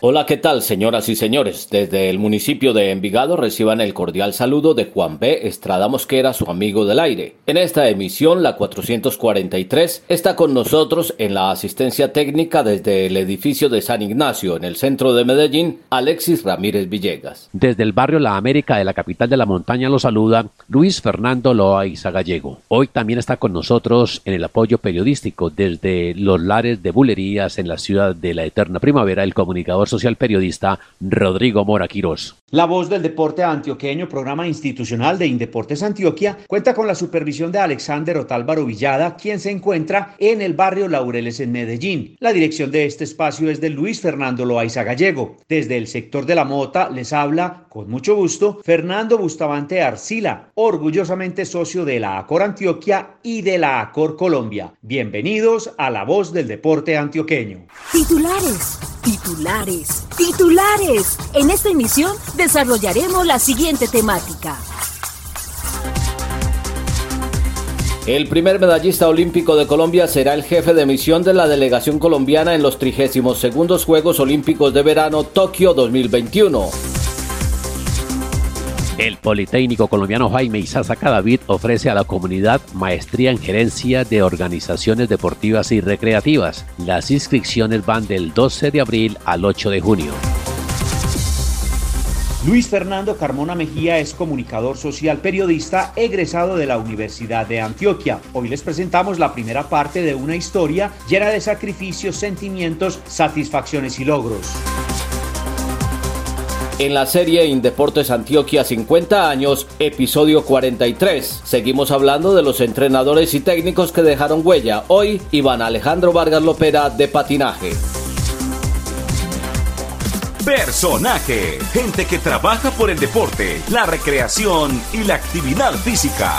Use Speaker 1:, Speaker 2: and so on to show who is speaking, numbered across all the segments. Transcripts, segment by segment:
Speaker 1: Hola, ¿qué tal, señoras y señores? Desde el municipio de Envigado reciban el cordial saludo de Juan B. Estrada Mosquera, su amigo del aire. En esta emisión, la 443, está con nosotros en la asistencia técnica desde el edificio de San Ignacio, en el centro de Medellín, Alexis Ramírez Villegas.
Speaker 2: Desde el barrio La América de la capital de la montaña lo saluda Luis Fernando Loaiza Gallego. Hoy también está con nosotros en el apoyo periodístico desde los lares de bulerías en la ciudad de la eterna primavera el comunicador social periodista Rodrigo Mora Quirós.
Speaker 3: La voz del deporte antioqueño, programa institucional de Indeportes Antioquia, cuenta con la supervisión de Alexander Otálvaro Villada, quien se encuentra en el barrio Laureles en Medellín. La dirección de este espacio es de Luis Fernando Loaiza Gallego. Desde el sector de la mota les habla, con mucho gusto, Fernando Bustamante Arcila, orgullosamente socio de la ACOR Antioquia y de la ACOR Colombia. Bienvenidos a la voz del deporte antioqueño.
Speaker 4: Titulares, titulares, titulares. En esta emisión desarrollaremos la siguiente temática.
Speaker 1: El primer medallista olímpico de Colombia será el jefe de misión de la delegación colombiana en los 32 Juegos Olímpicos de Verano Tokio 2021.
Speaker 2: El Politécnico colombiano Jaime Isaza Cadavid ofrece a la comunidad maestría en gerencia de organizaciones deportivas y recreativas. Las inscripciones van del 12 de abril al 8 de junio.
Speaker 3: Luis Fernando Carmona Mejía es comunicador social periodista egresado de la Universidad de Antioquia. Hoy les presentamos la primera parte de una historia llena de sacrificios, sentimientos, satisfacciones y logros.
Speaker 1: En la serie Indeportes Antioquia 50 años, episodio 43, seguimos hablando de los entrenadores y técnicos que dejaron huella. Hoy, Iván Alejandro Vargas Lopera de patinaje.
Speaker 5: Personaje, gente que trabaja por el deporte, la recreación y la actividad física.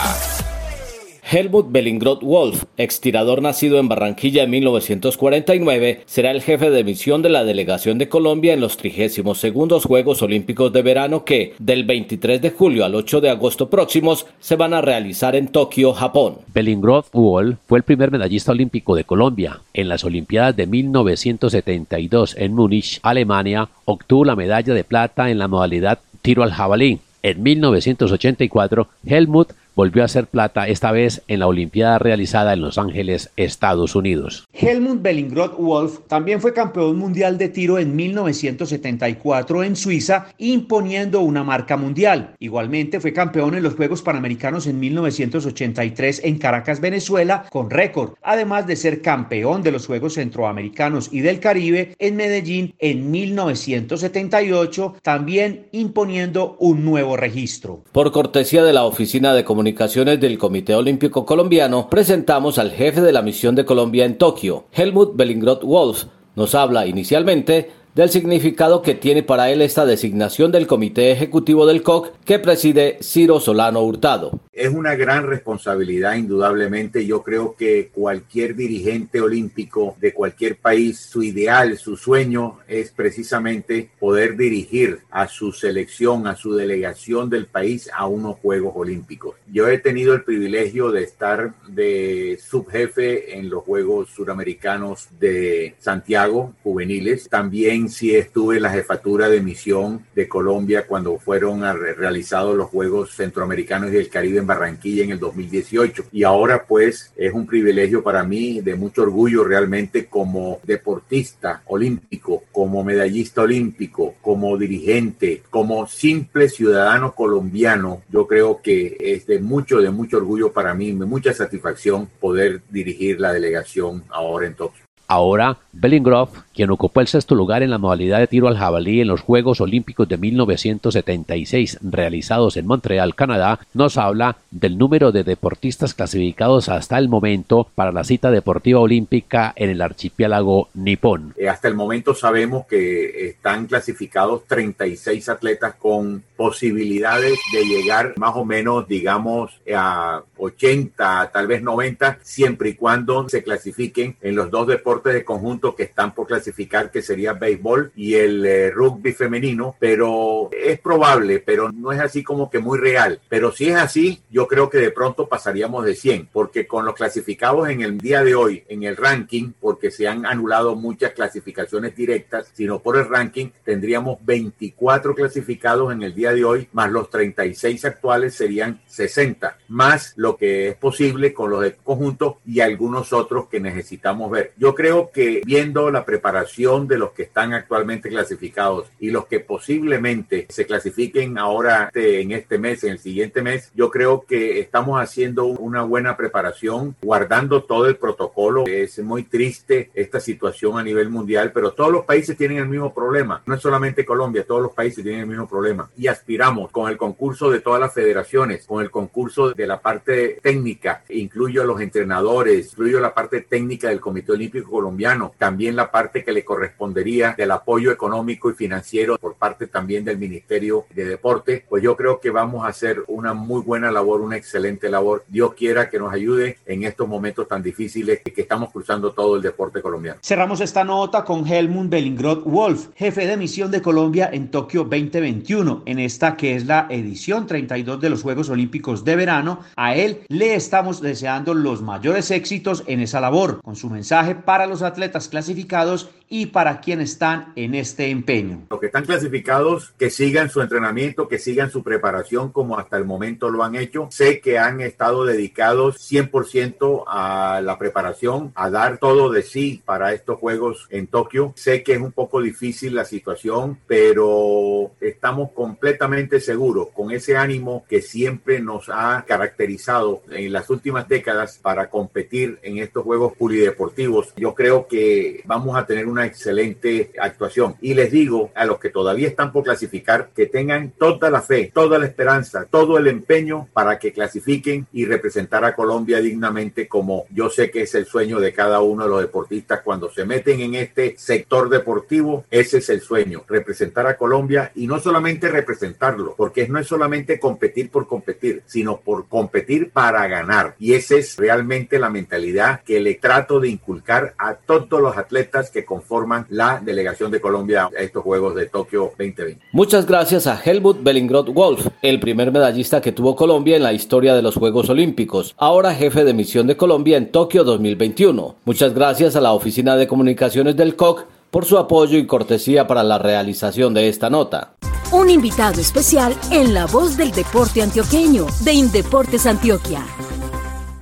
Speaker 1: Helmut Bellingroth Wolf, extirador nacido en Barranquilla en 1949, será el jefe de misión de la delegación de Colombia en los 32 Juegos Olímpicos de Verano que, del 23 de julio al 8 de agosto próximos, se van a realizar en Tokio, Japón.
Speaker 2: Bellingroth Wolf fue el primer medallista olímpico de Colombia. En las Olimpiadas de 1972 en Múnich, Alemania, obtuvo la medalla de plata en la modalidad tiro al jabalí. En 1984, Helmut volvió a ser plata, esta vez en la Olimpiada realizada en Los Ángeles, Estados Unidos.
Speaker 3: Helmut Bellingroth Wolf también fue campeón mundial de tiro en 1974 en Suiza, imponiendo una marca mundial. Igualmente fue campeón en los Juegos Panamericanos en 1983 en Caracas, Venezuela, con récord, además de ser campeón de los Juegos Centroamericanos y del Caribe en Medellín en 1978, también imponiendo un nuevo registro.
Speaker 1: Por cortesía de la Oficina de Comunicación Comunicaciones del Comité Olímpico Colombiano, presentamos al jefe de la misión de Colombia en Tokio, Helmut Bellingroth Wolf. Nos habla inicialmente del significado que tiene para él esta designación del Comité Ejecutivo del COC que preside Ciro Solano Hurtado.
Speaker 6: Es una gran responsabilidad, indudablemente. Yo creo que cualquier dirigente olímpico de cualquier país, su ideal, su sueño es precisamente poder dirigir a su selección, a su delegación del país a unos Juegos Olímpicos. Yo he tenido el privilegio de estar de subjefe en los Juegos Suramericanos de Santiago, juveniles. También sí estuve en la jefatura de misión de Colombia cuando fueron realizados los Juegos Centroamericanos y del Caribe Barranquilla en el 2018. Y ahora pues es un privilegio para mí, de mucho orgullo realmente como deportista olímpico, como medallista olímpico, como dirigente, como simple ciudadano colombiano. Yo creo que es de mucho, de mucho orgullo para mí, de mucha satisfacción poder dirigir la delegación ahora en Tokio.
Speaker 2: Ahora, Bellingroff, quien ocupó el sexto lugar en la modalidad de tiro al jabalí en los Juegos Olímpicos de 1976 realizados en Montreal, Canadá, nos habla del número de deportistas clasificados hasta el momento para la cita deportiva olímpica en el archipiélago nipón.
Speaker 6: Eh, hasta el momento sabemos que están clasificados 36 atletas con posibilidades de llegar más o menos, digamos, a 80, tal vez 90, siempre y cuando se clasifiquen en los dos deportes de conjunto que están por clasificar, que sería béisbol y el eh, rugby femenino, pero es probable, pero no es así como que muy real. Pero si es así, yo creo que de pronto pasaríamos de 100, porque con los clasificados en el día de hoy, en el ranking, porque se han anulado muchas clasificaciones directas, sino por el ranking, tendríamos 24 clasificados en el día de hoy, más los 36 actuales serían 60, más lo que es posible con los de conjunto y algunos otros que necesitamos ver. Yo creo que viendo la preparación de los que están actualmente clasificados y los que posiblemente se clasifiquen ahora en este mes, en el siguiente mes, yo creo que estamos haciendo una buena preparación, guardando todo el protocolo. Es muy triste esta situación a nivel mundial, pero todos los países tienen el mismo problema. No es solamente Colombia, todos los países tienen el mismo problema. Y aspiramos con el concurso de todas las federaciones, con el concurso de la parte técnica, incluyo a los entrenadores, incluyo la parte técnica del Comité Olímpico Colombiano, también la parte que le correspondería del apoyo económico y financiero por parte también del Ministerio de Deporte, pues yo creo que vamos a hacer una muy buena labor, una excelente labor. Dios quiera que nos ayude en estos momentos tan difíciles que estamos cruzando todo el deporte colombiano.
Speaker 3: Cerramos esta nota con Helmut Bellingrod Wolf, jefe de misión de Colombia en Tokio 2021, en esta que es la edición 32 de los Juegos Olímpicos de verano. A él le estamos deseando los mayores éxitos en esa labor, con su mensaje para los atletas clasificados y para quienes están en este empeño.
Speaker 6: Los que están clasificados, que sigan su entrenamiento, que sigan su preparación como hasta el momento lo han hecho. Sé que han estado dedicados 100% a la preparación, a dar todo de sí para estos Juegos en Tokio. Sé que es un poco difícil la situación, pero estamos completamente seguros con ese ánimo que siempre nos ha caracterizado en las últimas décadas para competir en estos Juegos Polideportivos. Yo creo que vamos a tener una excelente actuación. Y les digo a los que todavía están por clasificar que tengan toda la fe, toda la esperanza, todo el empeño para que clasifiquen y representar a Colombia dignamente como yo sé que es el sueño de cada uno de los deportistas cuando se meten en este sector deportivo, ese es el sueño, representar a Colombia y no solamente representarlo, porque no es solamente competir por competir, sino por competir para ganar. Y esa es realmente la mentalidad que le trato de inculcar a todos los atletas que conforman la delegación de Colombia a estos Juegos de Tokio 2020.
Speaker 1: Muchas gracias a Helmut Bellingrod Wolf, el primer medallista que tuvo Colombia en la historia de los Juegos Olímpicos, ahora jefe de misión de Colombia en Tokio 2021. Muchas gracias a la Oficina de Comunicaciones del COC por su apoyo y cortesía para la realización de esta nota.
Speaker 4: Un invitado especial en La Voz del Deporte Antioqueño de Indeportes Antioquia.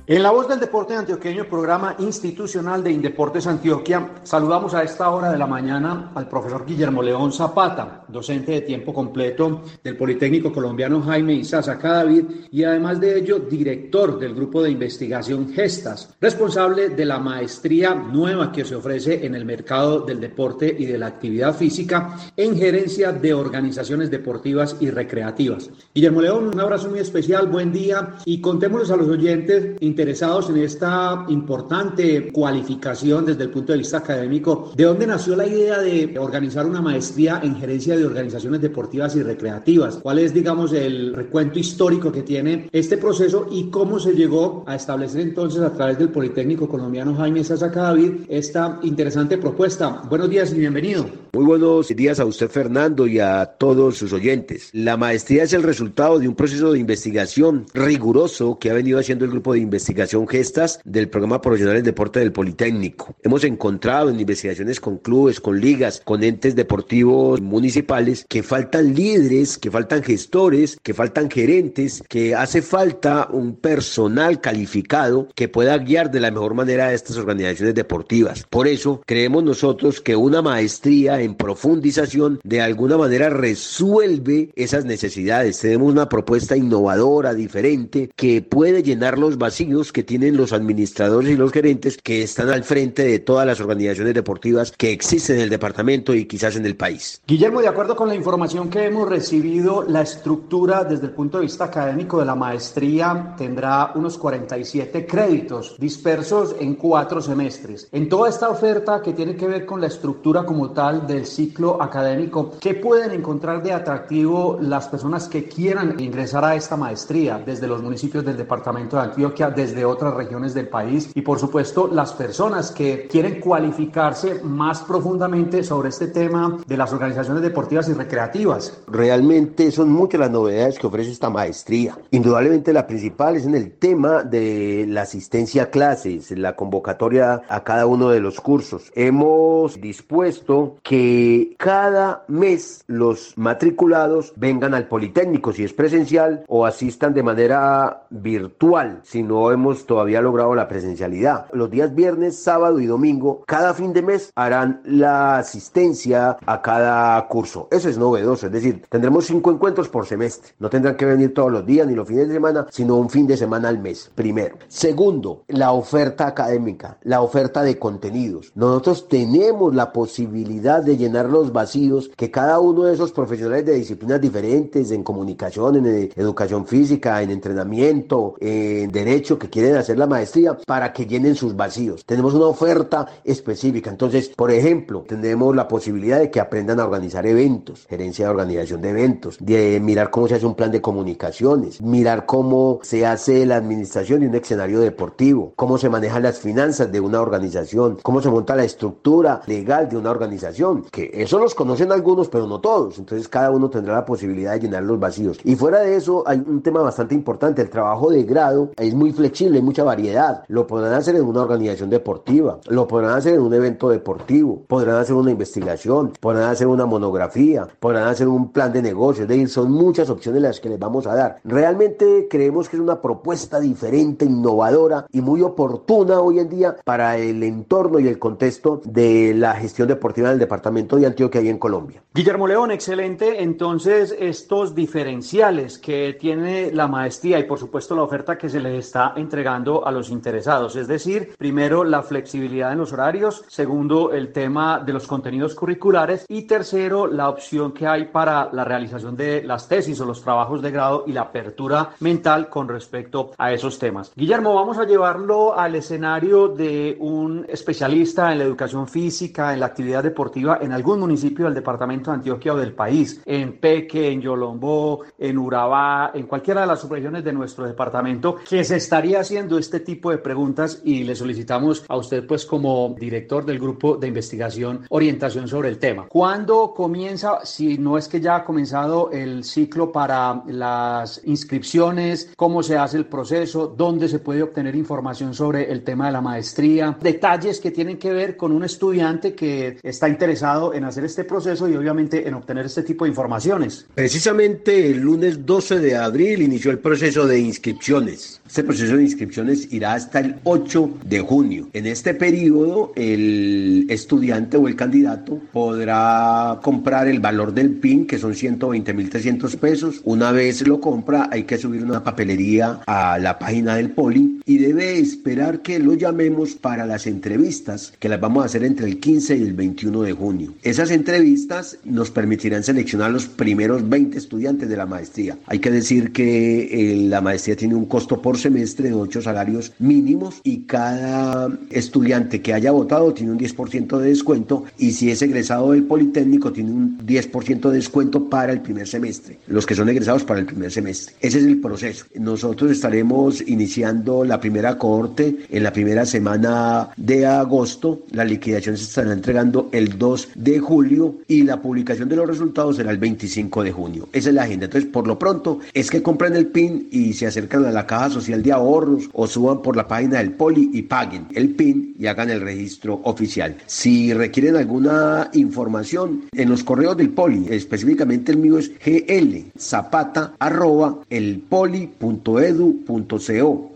Speaker 3: En la voz del deporte antioqueño, programa institucional de Indeportes Antioquia, saludamos a esta hora de la mañana al profesor Guillermo León Zapata, docente de tiempo completo del Politécnico Colombiano Jaime Isaza Cadavid y además de ello director del grupo de investigación Gestas, responsable de la maestría nueva que se ofrece en el mercado del deporte y de la actividad física en gerencia de organizaciones deportivas y recreativas. Guillermo León, un abrazo muy especial, buen día y contémosles a los oyentes interesados en esta importante cualificación desde el punto de vista académico, ¿de dónde nació la idea de organizar una maestría en gerencia de organizaciones deportivas y recreativas? ¿Cuál es, digamos, el recuento histórico que tiene este proceso y cómo se llegó a establecer entonces a través del Politécnico Colombiano Jaime Sasa David esta interesante propuesta? Buenos días y bienvenido.
Speaker 7: Muy buenos días a usted, Fernando, y a todos sus oyentes. La maestría es el resultado de un proceso de investigación riguroso que ha venido haciendo el grupo de investigación investigación gestas del programa profesional en deporte del Politécnico. Hemos encontrado en investigaciones con clubes, con ligas, con entes deportivos municipales que faltan líderes, que faltan gestores, que faltan gerentes, que hace falta un personal calificado que pueda guiar de la mejor manera a estas organizaciones deportivas. Por eso creemos nosotros que una maestría en profundización de alguna manera resuelve esas necesidades. Tenemos una propuesta innovadora, diferente, que puede llenar los vacíos que tienen los administradores y los gerentes que están al frente de todas las organizaciones deportivas que existen en el departamento y quizás en el país.
Speaker 3: Guillermo, de acuerdo con la información que hemos recibido, la estructura desde el punto de vista académico de la maestría tendrá unos 47 créditos dispersos en cuatro semestres. En toda esta oferta que tiene que ver con la estructura como tal del ciclo académico, ¿qué pueden encontrar de atractivo las personas que quieran ingresar a esta maestría desde los municipios del departamento de Antioquia, desde otras regiones del país y por supuesto las personas que quieren cualificarse más profundamente sobre este tema de las organizaciones deportivas y recreativas?
Speaker 7: Realmente son muchas las novedades que ofrece esta maestría. Indudablemente la principal es en el tema de la asistencia a clases, la convocatoria a cada uno de los cursos. Hemos dispuesto que cada mes los matriculados vengan al Politécnico si es presencial o asistan de manera virtual si no hemos todavía logrado la presencialidad. Los días viernes, sábado y domingo, cada fin de mes harán la asistencia a cada curso. Eso es novedoso, es decir, tendremos cinco encuentros por semestre. No tendrán que venir todos los días ni los fines de semana, sino un fin de semana al mes, primero. Segundo, la oferta académica, la oferta de contenidos. Nosotros tenemos la posibilidad de llenar los vacíos que cada uno de esos profesionales de disciplinas diferentes, en comunicación, en educación física, en entrenamiento, en derecho, que quieren hacer la maestría, para que llenen sus vacíos. Tenemos una oferta específica. Entonces, por ejemplo, tenemos la posibilidad de que aprendan a organizar eventos, gerencia de organización de eventos, de mirar cómo se hace un plan de comunicaciones, mirar cómo se hace la administración de un escenario deportivo, cómo se manejan las finanzas de una organización, cómo se monta la estructura legal de una organización, que eso los conocen algunos, pero no todos. Entonces, cada uno tendrá la posibilidad de llenar los vacíos. Y fuera de eso, hay un tema bastante importante. El trabajo de grado es muy flexible, hay mucha variedad. Lo podrán hacer en una organización deportiva, lo podrán hacer en un evento deportivo, podrán hacer una investigación, podrán hacer una monografía, podrán hacer un plan de negocio. Es decir, son muchas opciones las que les vamos a dar. Realmente creemos que es una propuesta diferente, innovadora y muy oportuna hoy en día para el entorno y el contexto de la gestión deportiva del departamento de Antioquia y en Colombia.
Speaker 3: Guillermo León, excelente. Entonces, estos diferenciales que tiene la maestría y por supuesto la oferta que se le está entregando a los interesados, es decir, primero la flexibilidad en los horarios, segundo el tema de los contenidos curriculares y tercero la opción que hay para la realización de las tesis o los trabajos de grado y la apertura mental con respecto a esos temas. Guillermo, vamos a llevarlo al escenario de un especialista en la educación física, en la actividad deportiva en algún municipio del departamento de Antioquia o del país, en Peque, en Yolombó, en Urabá, en cualquiera de las subregiones de nuestro departamento, que se estaría haciendo este tipo de preguntas y le solicitamos a usted pues como director del grupo de investigación orientación sobre el tema. ¿Cuándo comienza, si no es que ya ha comenzado el ciclo para las inscripciones, cómo se hace el proceso, dónde se puede obtener información sobre el tema de la maestría, detalles que tienen que ver con un estudiante que está interesado en hacer este proceso y obviamente en obtener este tipo de informaciones?
Speaker 7: Precisamente el lunes 12 de abril inició el proceso de inscripciones. Este proceso de inscripciones irá hasta el 8 de junio. En este periodo, el estudiante o el candidato podrá comprar el valor del PIN, que son 120.300 pesos. Una vez lo compra, hay que subir una papelería a la página del Poli y debe esperar que lo llamemos para las entrevistas, que las vamos a hacer entre el 15 y el 21 de junio. Esas entrevistas nos permitirán seleccionar los primeros 20 estudiantes de la maestría. Hay que decir que eh, la maestría tiene un costo por semestre de 8 salarios mínimos y cada estudiante que haya votado tiene un 10% de descuento y si es egresado del Politécnico tiene un 10% de descuento para el primer semestre, los que son egresados para el primer semestre. Ese es el proceso. Nosotros estaremos iniciando la primera cohorte en la primera semana de agosto, la liquidación se estará entregando el 2 de julio y la publicación de los resultados será el 25 de junio. Esa es la agenda. Entonces, por lo pronto, es que compren el PIN y se acercan a la caja social de ahorros o suban por la página del Poli y paguen el PIN y hagan el registro oficial. Si requieren alguna información en los correos del Poli, específicamente el mío es gl zapata arroba.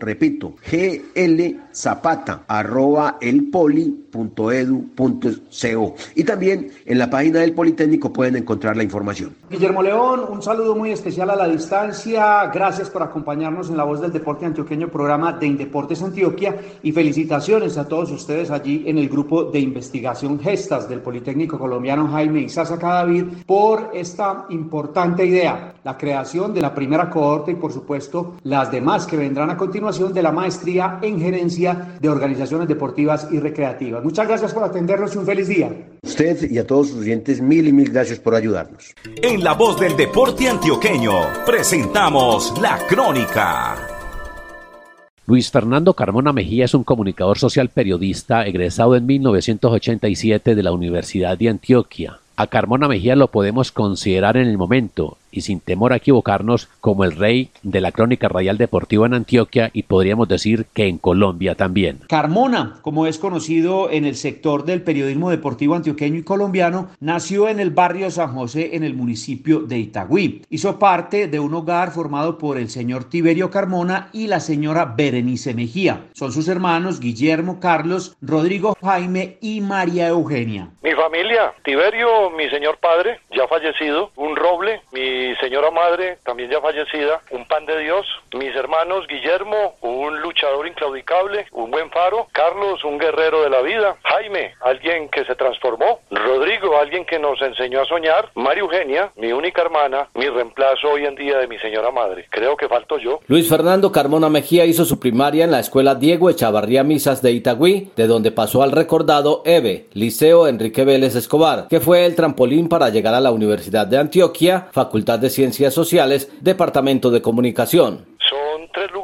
Speaker 7: Repito, gl zapata arroba. Y también en la página del Politécnico pueden encontrar la información.
Speaker 3: Guillermo León, un saludo muy especial a la distancia. Gracias por acompañarnos en la voz del deporte antioqueño programa de Indeportes Antioquia y felicitaciones a todos ustedes allí en el grupo de investigación Gestas del Politécnico Colombiano Jaime Isaza Cadavid por esta importante idea, la creación de la primera cohorte y por supuesto las demás que vendrán a continuación de la maestría en gerencia de organizaciones deportivas y recreativas. Muchas gracias por atendernos y un feliz día.
Speaker 7: Usted y a todos sus oyentes, mil y mil gracias por ayudarnos.
Speaker 5: En la voz del deporte antioqueño, presentamos la crónica.
Speaker 2: Luis Fernando Carmona Mejía es un comunicador social periodista egresado en 1987 de la Universidad de Antioquia. A Carmona Mejía lo podemos considerar en el momento y sin temor a equivocarnos como el rey de la crónica radial deportiva en Antioquia y podríamos decir que en Colombia también.
Speaker 3: Carmona, como es conocido en el sector del periodismo deportivo antioqueño y colombiano, nació en el barrio San José en el municipio de Itagüí. Hizo parte de un hogar formado por el señor Tiberio Carmona y la señora Berenice Mejía. Son sus hermanos Guillermo Carlos, Rodrigo Jaime y María Eugenia.
Speaker 8: Mi familia, Tiberio, mi señor padre, ya fallecido, un roble, mi señora madre, también ya fallecida, un pan de Dios, mis hermanos Guillermo, un luchador inclaudicable, un buen faro, Carlos, un guerrero de la vida, Jaime, alguien que se transformó, Rodrigo, alguien que nos enseñó a soñar, María Eugenia, mi única hermana, mi reemplazo hoy en día de mi señora madre. Creo que falto yo.
Speaker 1: Luis Fernando Carmona Mejía hizo su primaria en la escuela Diego Echavarría Misas de Itagüí, de donde pasó al recordado EVE, Liceo Enrique Vélez Escobar, que fue el trampolín para llegar a la Universidad de Antioquia, Facultad de Ciencias Sociales, Departamento de Comunicación.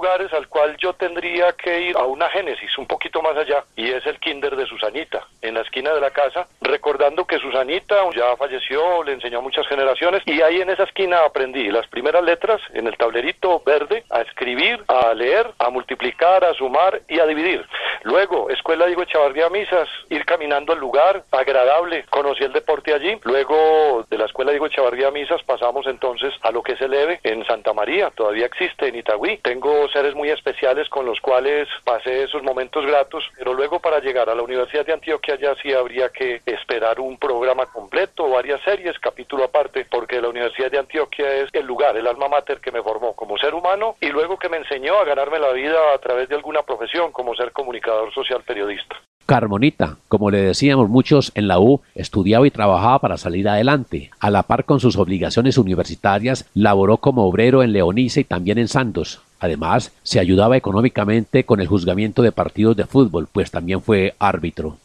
Speaker 8: Lugares al cual yo tendría que ir a una génesis un poquito más allá y es el kinder de Susanita en la esquina de la casa recordando que Susanita ya falleció le enseñó a muchas generaciones y ahí en esa esquina aprendí las primeras letras en el tablerito verde a escribir a leer a multiplicar a sumar y a dividir. Luego escuela Diego Echavarría Misas ir caminando al lugar agradable conocí el deporte allí. Luego de la escuela Diego Echavarría Misas pasamos entonces a lo que se eleve en Santa María todavía existe en Itagüí. Tengo seres muy especiales con los cuales pasé esos momentos gratos, pero luego para llegar a la Universidad de Antioquia ya sí habría que esperar un programa completo, varias series, capítulo aparte, porque la Universidad de Antioquia es el lugar, el alma mater que me formó como ser humano y luego que me enseñó a ganarme la vida a través de alguna profesión, como ser comunicador social periodista.
Speaker 2: Carmonita, como le decíamos muchos en la U, estudiaba y trabajaba para salir adelante. A la par con sus obligaciones universitarias, laboró como obrero en Leonice y también en Santos. Además, se ayudaba económicamente con el juzgamiento de partidos de fútbol, pues también fue árbitro.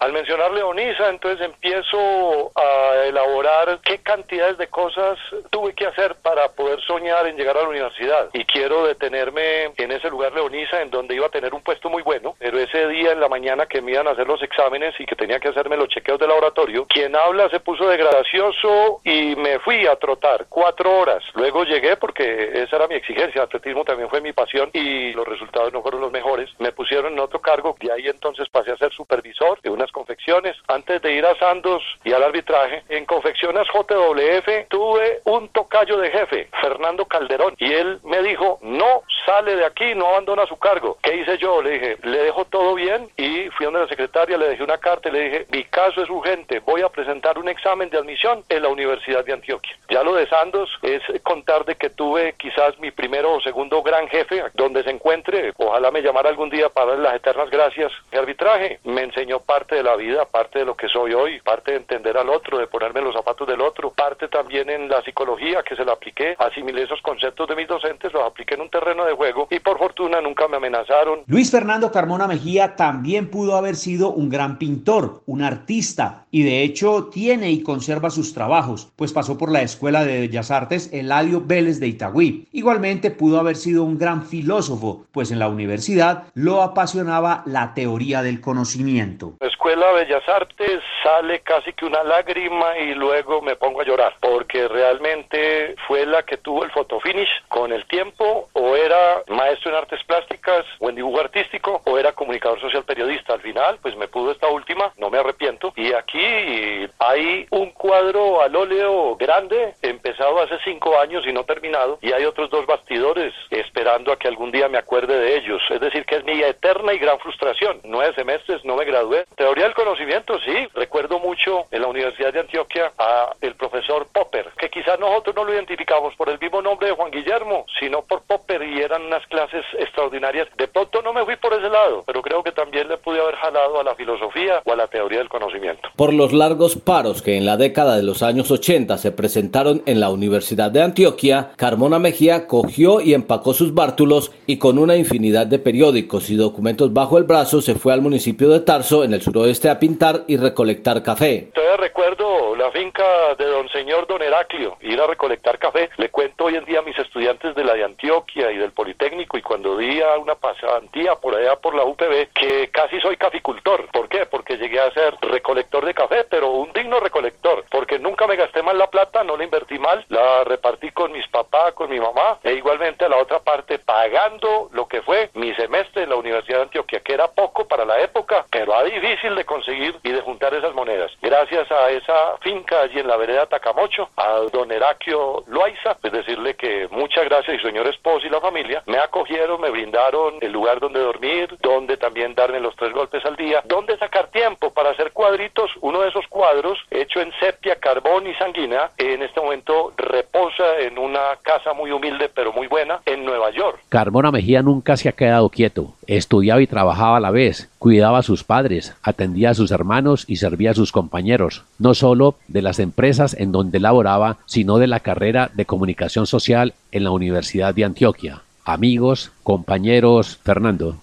Speaker 8: Leonisa, entonces empiezo a elaborar qué cantidades de cosas tuve que hacer para poder soñar en llegar a la universidad. Y quiero detenerme en ese lugar Leonisa, en donde iba a tener un puesto muy bueno, pero ese día en la mañana que me iban a hacer los exámenes y que tenía que hacerme los chequeos de laboratorio, quien habla se puso de gracioso y me fui a trotar cuatro horas. Luego llegué porque esa era mi exigencia, el atletismo también fue mi y los resultados no fueron los mejores. Me pusieron en otro cargo y ahí entonces pasé a ser supervisor de unas confecciones. Antes de ir a Sandos y al arbitraje, en confecciones JWF tuve un tocayo de jefe, Fernando Calderón, y él me dijo, no sale de aquí, no abandona su cargo. ¿Qué hice yo? Le dije, le dejo todo bien y fui donde la secretaria, le dejé una carta y le dije, mi caso es urgente, voy a presentar un examen de admisión en la Universidad de Antioquia. Ya lo de Sandos es contar de que tuve quizás mi primero o segundo gran jefe donde se encuentre, ojalá me llamara algún día para darle las eternas gracias. El arbitraje me enseñó parte de la vida, parte de lo que soy hoy, parte de entender al otro, de ponerme los zapatos del otro, parte también en la psicología que se la apliqué, asimilé esos conceptos de mis docentes, los apliqué en un terreno de juego y por fortuna nunca me amenazaron.
Speaker 3: Luis Fernando Carmona Mejía también pudo haber sido un gran pintor, un artista y de hecho tiene y conserva sus trabajos, pues pasó por la Escuela de Bellas Artes Eladio Vélez de Itagüí. Igualmente pudo haber sido un gran filósofo, pues en la universidad lo apasionaba la teoría del conocimiento.
Speaker 8: La Escuela Bellas Artes sale casi que una lágrima y luego me pongo a llorar, porque realmente fue la que tuvo el fotofinish con el tiempo, o era maestro en artes plásticas o en dibujo artístico, o era comunicador social periodista. Al final, pues me pudo esta última, no me arrepiento. Y aquí hay un cuadro al óleo grande, empezado hace cinco años y no terminado, y hay otros dos bastidores esperando a que algún día me acuerde de ellos. Es decir, que es mi eterna y gran frustración. Nueve semestres, no me gradué. Teoría del conocimiento, sí. Recuerdo mucho en la Universidad de Antioquia a el profesor Popper, que quizás nosotros no lo identificamos por el mismo nombre de Juan Guillermo, sino por Popper y eran unas clases extraordinarias. De pronto no me fui por ese lado, pero creo que también le pude haber jalado a la filosofía o a la teoría del conocimiento.
Speaker 1: Por los largos paros que en la década de los años 80 se presentaron en la Universidad de Antioquia, Carmona Mejía cogió y empacó sus bártulos y con una infinidad de periódicos y documentos bajo el brazo se fue al municipio de Tarso, en el suroeste, a pintar y recolectar café.
Speaker 8: Finca de don señor don Heraclio, ir a recolectar café. Le cuento hoy en día a mis estudiantes de la de Antioquia y del Politécnico y cuando di a una pasantía por allá por la UPB que casi soy caficultor. ¿Por qué? Porque llegué a ser recolector de café, pero un digno recolector, nunca me gasté mal la plata, no la invertí mal, la repartí con mis papás, con mi mamá, e igualmente a la otra parte pagando lo que fue mi semestre en la Universidad de Antioquia, que era poco para la época, pero era difícil de conseguir y de juntar esas monedas. Gracias a esa finca allí en la vereda Tacamocho, a don Heraclio Loaiza, es decirle que muchas gracias y su señor esposo y la familia me acogieron, me brindaron el lugar donde dormir, donde también darme los tres golpes al día, donde sacar tiempo para hacer cuadritos. Uno de esos hecho en sepia, carbón y sanguina, en este momento reposa en una casa muy humilde pero muy buena en Nueva York.
Speaker 2: Carmona Mejía nunca se ha quedado quieto. Estudiaba y trabajaba a la vez, cuidaba a sus padres, atendía a sus hermanos y servía a sus compañeros, no solo de las empresas en donde laboraba, sino de la carrera de comunicación social en la Universidad de Antioquia. Amigos, compañeros, Fernando.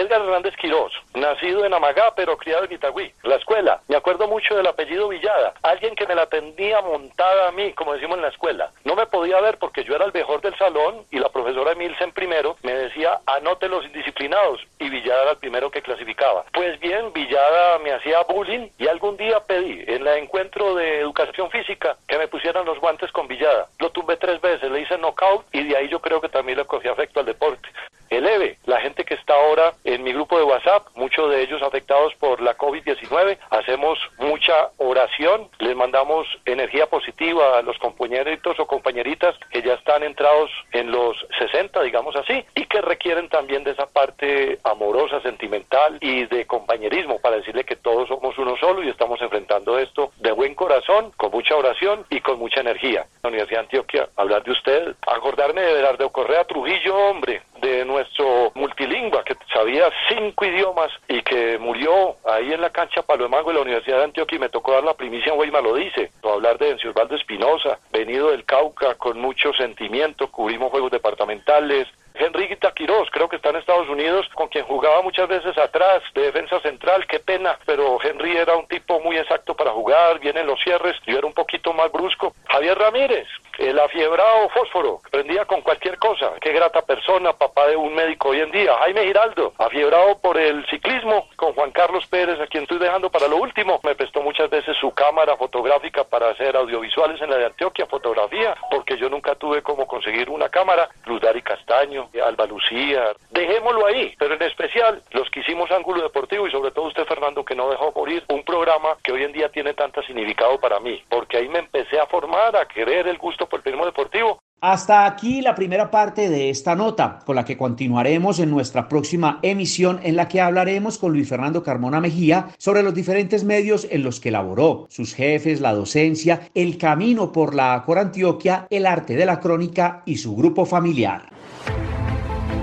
Speaker 8: Edgar Hernández Quirós, nacido en Amagá pero criado en Itagüí. La escuela, me acuerdo mucho del apellido Villada, alguien que me la tenía montada a mí, como decimos en la escuela. No me podía ver porque yo era el mejor del salón y la profesora Emilsen primero me decía anote los indisciplinados y Villada era el primero que clasificaba. Pues bien, Villada me hacía bullying y algún día pedí en el encuentro de educación física que me pusieran los guantes con Villada. Lo tumbé tres veces, le hice knockout y de ahí yo creo que también le cogí afecto al deporte. Eleve, la gente que está ahora en mi grupo de WhatsApp, muchos de ellos afectados por la COVID-19, hacemos mucha oración, les mandamos energía positiva a los compañeritos o compañeritas que ya están entrados en los 60, digamos así, y que requieren también de esa parte amorosa, sentimental y de compañerismo para decirle que todos somos uno solo y estamos enfrentando esto de buen corazón, con mucha oración y con mucha energía. La Universidad de Antioquia, hablar de usted, acordarme de Belardo Correa Trujillo, hombre, de nuestro multilingüe que sabía cinco idiomas y que murió ahí en la cancha Palo de la Universidad de Antioquia y me tocó dar la primicia Weimar lo dice, o hablar de Encio Osvaldo Espinosa, venido del Cauca con mucho sentimiento, cubrimos juegos departamentales, Henry Taquirós, creo que está en Estados Unidos, con quien jugaba muchas veces atrás, de defensa central, qué pena, pero Henry era un tipo muy exacto para jugar, vienen los cierres, yo era un poquito más brusco. Javier Ramírez, el afiebrado fósforo, prendía con cualquier cosa, qué grata persona, papá de un médico hoy en día. Jaime Giraldo, afiebrado por el ciclismo, con Juan Carlos Pérez, a quien estoy dejando para lo último, me prestó muchas veces su cámara fotográfica para hacer audiovisuales en la de Antioquia, fotografía, porque yo nunca tuve cómo conseguir una cámara, Luz Dari Castaño, Alba Lucía, dejémoslo ahí, pero en especial los que hicimos Ángulo Deportivo y sobre todo usted Fernando que no dejó morir un programa que hoy en día tiene tanto significado para mí, porque ahí me empecé a formar, a querer el gusto por el periodismo deportivo
Speaker 3: hasta aquí la primera parte de esta nota, con la que continuaremos en nuestra próxima emisión en la que hablaremos con Luis Fernando Carmona Mejía sobre los diferentes medios en los que laboró, sus jefes, la docencia, el camino por la Corantioquia, el arte de la crónica y su grupo familiar.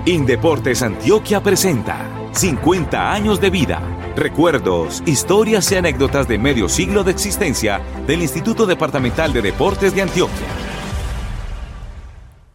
Speaker 5: Indeportes Antioquia presenta 50 años de vida, recuerdos, historias y anécdotas de medio siglo de existencia del Instituto Departamental de Deportes de Antioquia.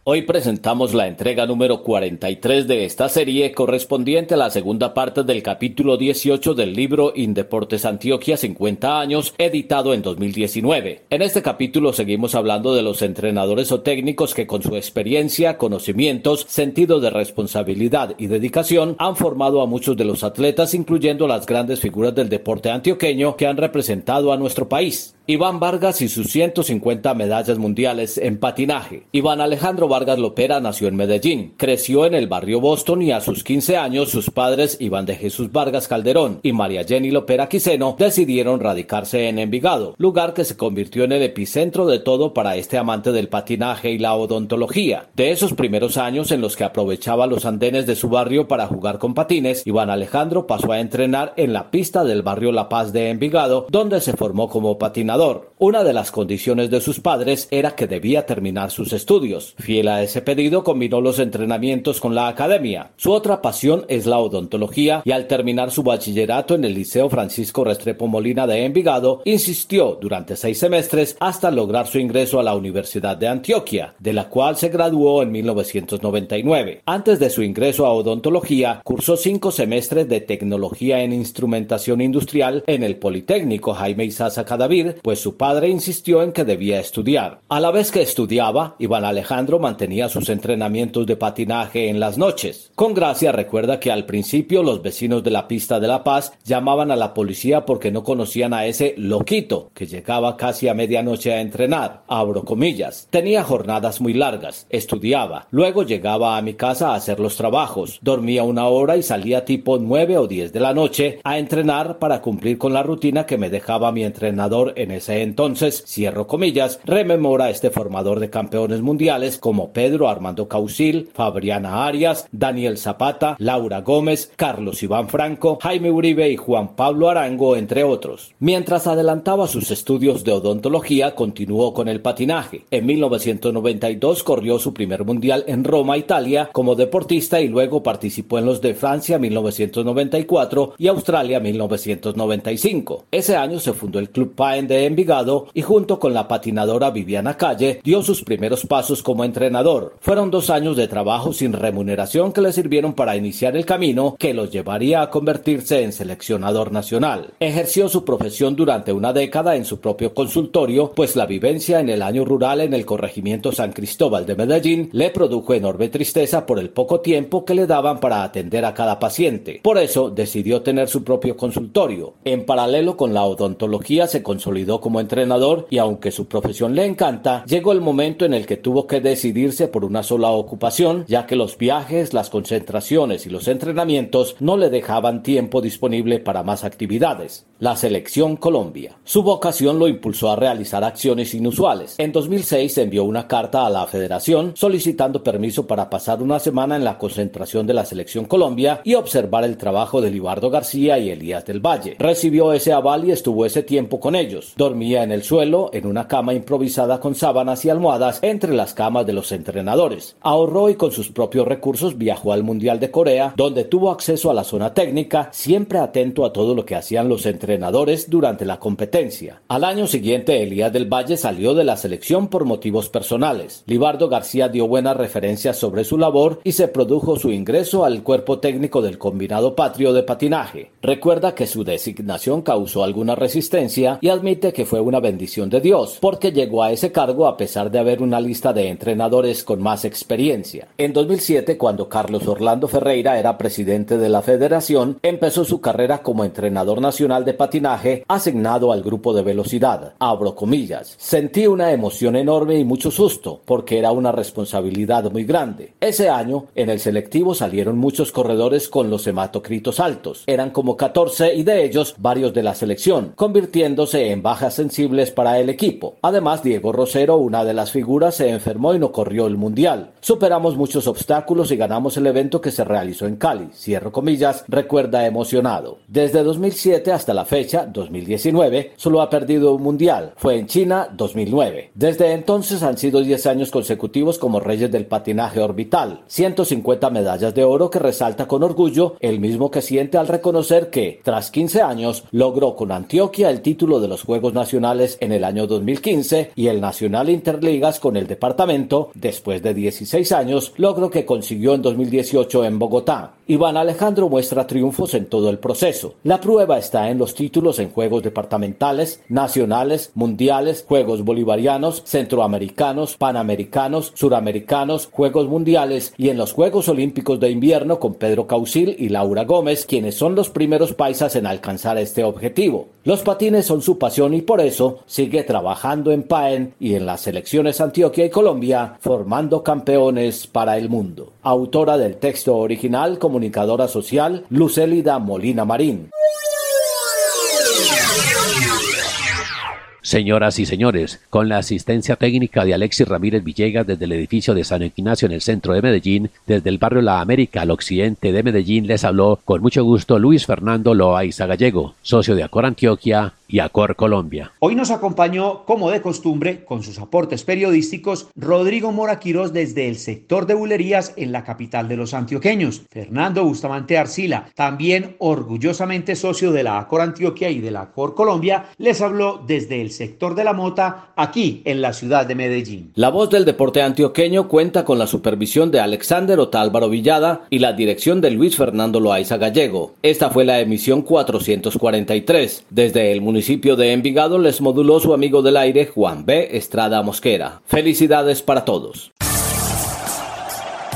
Speaker 1: Hoy presentamos la entrega número 43 de esta serie correspondiente a la segunda parte del capítulo 18 del libro Indeportes Antioquia 50 años, editado en 2019. En este capítulo seguimos hablando de los entrenadores o técnicos que con su experiencia, conocimientos, sentido de responsabilidad y dedicación han formado a muchos de los atletas, incluyendo las grandes figuras del deporte antioqueño que han representado a nuestro país. Iván Vargas y sus 150 medallas mundiales en patinaje. Iván Alejandro Vargas Lopera nació en Medellín, creció en el barrio Boston y a sus 15 años sus padres Iván de Jesús Vargas Calderón y María Jenny Lopera Quiseno decidieron radicarse en Envigado, lugar que se convirtió en el epicentro de todo para este amante del patinaje y la odontología. De esos primeros años en los que aprovechaba los andenes de su barrio para jugar con patines, Iván Alejandro pasó a entrenar en la pista del barrio La Paz de Envigado, donde se formó como patinador Una de las condiciones de sus padres era que debía terminar sus estudios. Fiel a ese pedido, combinó los entrenamientos con la academia. Su otra pasión es la odontología y al terminar su bachillerato en el Liceo Francisco Restrepo Molina de Envigado, insistió durante seis semestres hasta lograr su ingreso a la Universidad de Antioquia, de la cual se graduó en 1999. Antes de su ingreso a odontología, cursó cinco semestres de tecnología en instrumentación industrial en el Politécnico Jaime Isaza Cadavid, pues su padre insistió en que debía estudiar. A la vez que estudiaba, Iván Alejandro mantenía sus entrenamientos de patinaje en las noches. Con gracia recuerda que al principio los vecinos de la pista de La Paz llamaban a la policía porque no conocían a ese loquito que llegaba casi a medianoche a entrenar. Abro comillas. Tenía jornadas muy largas, estudiaba, luego llegaba a mi casa a hacer los trabajos, dormía una hora y salía tipo nueve o diez de la noche a entrenar para cumplir con la rutina que me dejaba mi entrenador en ese entonces, cierro comillas, rememora este formador de campeones mundiales como Pedro Armando Causil, Fabriana Arias, Daniel Zapata, Laura Gómez, Carlos Iván Franco, Jaime Uribe y Juan Pablo Arango, entre otros. Mientras adelantaba sus estudios de odontología, continuó con el patinaje. En 1992 corrió su primer mundial en Roma, Italia, como deportista y luego participó en los de Francia 1994 y Australia 1995. Ese año se fundó el Club Paen de Envigado y junto con la patinadora Viviana Calle dio sus primeros pasos como entrenador. Fueron dos años de trabajo sin remuneración que le sirvieron para iniciar el camino que los llevaría a convertirse en seleccionador nacional. Ejerció su profesión durante una década en su propio consultorio, pues la vivencia en el año rural en el corregimiento San Cristóbal de Medellín le produjo enorme tristeza por el poco tiempo que le daban para atender a cada paciente. Por eso decidió tener su propio consultorio. En paralelo con la odontología se consolidó como entrenador y aunque su profesión le encanta, llegó el momento en el que tuvo que decidirse por una sola ocupación, ya que los viajes, las concentraciones y los entrenamientos no le dejaban tiempo disponible para más actividades. La selección Colombia. Su vocación lo impulsó a realizar acciones inusuales. En 2006 envió una carta a la federación solicitando permiso para pasar una semana en la concentración de la selección Colombia y observar el trabajo de Libardo García y Elías del Valle. Recibió ese aval y estuvo ese tiempo con ellos. Dormía en el suelo, en una cama improvisada con sábanas y almohadas entre las camas de los entrenadores. Ahorró y con sus propios recursos viajó al Mundial de Corea, donde tuvo acceso a la zona técnica, siempre atento a todo lo que hacían los entrenadores durante la competencia. Al año siguiente, Elías del Valle salió de la selección por motivos personales. Libardo García dio buenas referencias sobre su labor y se produjo su ingreso al cuerpo técnico del combinado patrio de patinaje. Recuerda que su designación causó alguna resistencia y admite que fue una bendición de Dios, porque llegó a ese cargo a pesar de haber una lista de entrenadores con más experiencia. En 2007, cuando Carlos Orlando Ferreira era presidente de la federación, empezó su carrera como entrenador nacional de patinaje asignado al grupo de velocidad. Abro comillas. Sentí una emoción enorme y mucho susto, porque era una responsabilidad muy grande. Ese año, en el selectivo salieron muchos corredores con los hematocritos altos. Eran como 14 y de ellos varios de la selección, convirtiéndose en bajas sensibles para el equipo. Además, Diego Rosero, una de las figuras, se enfermó y no corrió el mundial. Superamos muchos obstáculos y ganamos el evento que se realizó en Cali. Cierro comillas, recuerda emocionado. Desde 2007 hasta la fecha, 2019, solo ha perdido un mundial. Fue en China 2009. Desde entonces han sido 10 años consecutivos como reyes del patinaje orbital. 150 medallas de oro que resalta con orgullo el mismo que siente al reconocer que, tras 15 años, logró con Antioquia el título de los Juegos Nacionales en el año 2015 y el Nacional Interligas con el departamento, después de 16 años, logro que consiguió en 2018 en Bogotá. Iván Alejandro muestra triunfos en todo el proceso. La prueba está en los títulos en Juegos departamentales, nacionales, mundiales, Juegos bolivarianos, centroamericanos, panamericanos, suramericanos, Juegos mundiales y en los Juegos Olímpicos de invierno con Pedro Causil y Laura Gómez, quienes son los primeros paisas en alcanzar este objetivo. Los patines son su pasión y por eso sigue trabajando en PAEN y en las selecciones Antioquia y Colombia, formando campeones para el mundo. Autora del texto original, comunicadora social, Lucélida Molina Marín.
Speaker 2: Señoras y señores, con la asistencia técnica de Alexis Ramírez Villegas desde el edificio de San Ignacio en el centro de Medellín, desde el barrio La América al occidente de Medellín les habló con mucho gusto Luis Fernando Loaiza Gallego, socio de Acor Antioquia y Acor Colombia.
Speaker 3: Hoy nos acompañó, como de costumbre, con sus aportes periodísticos, Rodrigo Mora desde el sector de bulerías en la capital de los antioqueños. Fernando Bustamante Arcila, también orgullosamente socio de la Acor Antioquia y de la Acor Colombia, les habló desde el sector de la mota aquí en la ciudad de Medellín.
Speaker 1: La voz del deporte antioqueño cuenta con la supervisión de Alexander Otálvaro Villada y la dirección de Luis Fernando Loaiza Gallego. Esta fue la emisión 443 desde el municipio de Envigado les moduló su amigo del aire Juan B. Estrada Mosquera. Felicidades para todos.